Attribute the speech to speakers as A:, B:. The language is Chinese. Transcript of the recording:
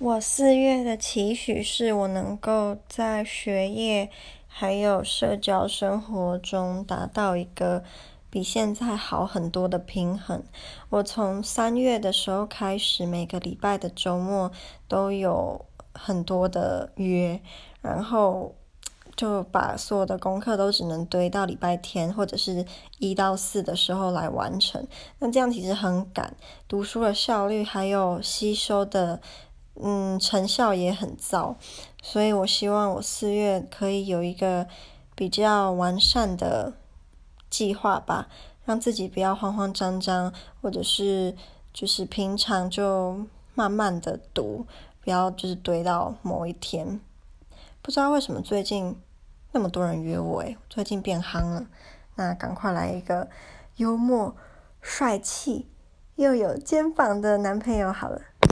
A: 我四月的期许是我能够在学业还有社交生活中达到一个比现在好很多的平衡。我从三月的时候开始，每个礼拜的周末都有很多的约，然后就把所有的功课都只能堆到礼拜天或者是一到四的时候来完成。那这样其实很赶，读书的效率还有吸收的。嗯，成效也很糟，所以我希望我四月可以有一个比较完善的计划吧，让自己不要慌慌张张，或者是就是平常就慢慢的读，不要就是堆到某一天。不知道为什么最近那么多人约我，诶，最近变夯了，那赶快来一个幽默、帅气又有肩膀的男朋友好了。